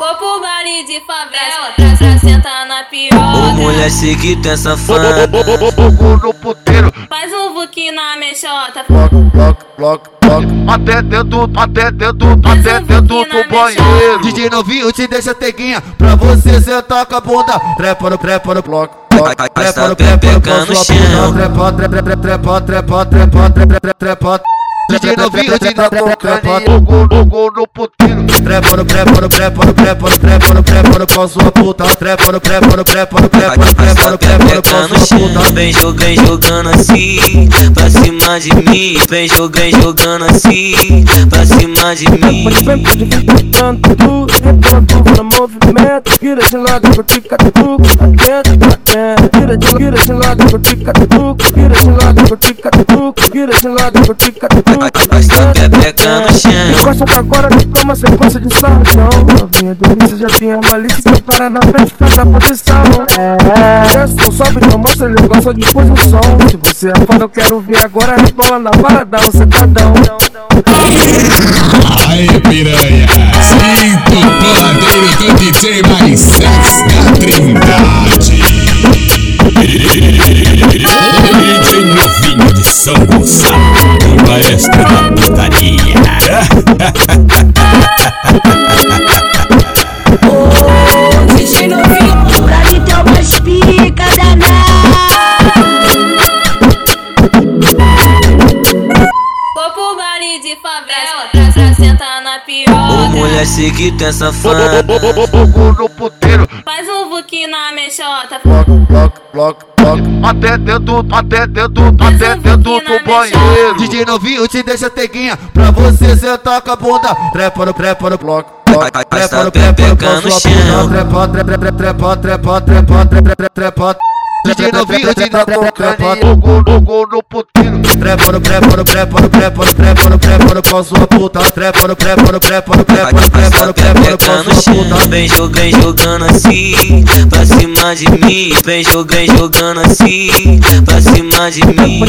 Vou pro baile de favela pra, pra sentar na Ô piroca. mulher, sei que tem safada. Fogo no puteiro, Faz um vuki na mexota. bloco, bloco, bloco, bloco. Até dentro, até dentro, até dentro do banheiro. DJ novinho te deixa teguinha pra você sentar com a bunda. Trepa trepa no bloco. Trepa tá trepa. Trepa, trepa, trepa, trepa, trepa, trepa, trepa DJ novinho de tocando gol no puteiro. Preparo, preparo, preparo, preparo, preparo, preparo pra sua puta. Preparo, preparo, preparo, preparo, preparo, preparo pra sua puta. Vem jogando, vem jogando assim, pra cima de mim. Vem jogando, vem jogando assim, pra cima de mim. Tanto redondo no movimento. Vira de lado pro tica-tuco, atento, atento. Vira de, vira de lado pro tica-tuco, vira de lado pro tica-tuco, vira de lado pro tic-tuc. Basta pepeca no chão. Encosta pra agora toma sequência de sarjão. Novinha delícia já tem a malícia, prepara na frente, faz a posição. Desce, não sobe, não mostra, ele gosta de posição. Se você é fã, eu quero ver agora, rebola na paradão, sentadão. Aê piranha, sei que tem safada. Fogo no puteiro. Faz um vuki na mexota. Bloco, bloco, bloco, bloco. Até dentro, até dentro, até dentro do banheiro. DJ novinho te deixa teguinha pra você sentar com a bunda. Trepa no, trepa no bloco. Vai- vai Trepa no, tá trepa no, pepeca com no sua chão. bunda. Trepa, trepa, trepa, trepa, trepa, trepa, trepa, trepa. DJ novinho te dá trepa, trepa. Fogo, fogo no puteiro. Trepa no, trepa no, trepa no, trepa no, trepa no, trepa no, com sua puta. Trepa no, trepa no, trepa no, trepa no, trepa no, trepa no, de novinho de crepando Gol de puteiro Preparo, preparo, de preparo, preparo, preparo de a sua puta de preparo, preparo, preparo, de preparo com a de puta Vem jogando, de assim Pra cima de mim Vem jogando, de assim Pra cima de mim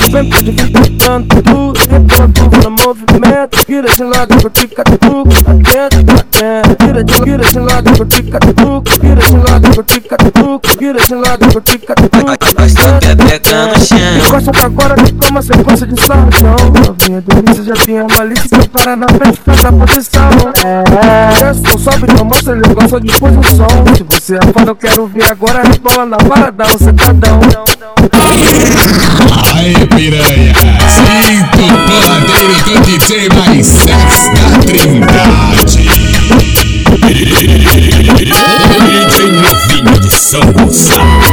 no movimento de lado, cutica, tucuco Tá dentro, tá dentro gira de, tira de lado, cutica, tucuco Tira de lado, cutica, tucuco gira de lado, cutica, tucuco Nós tá até pegando chão Encosta pra agora, tu toma sequência de salvação Novinha delícia, já tem a malícia Se para na frente, faz a posição É, só sobe, toma, você ele gosta de posição Se você é foda, eu quero ver agora Rebola na parada, Não, não, não. Shalom.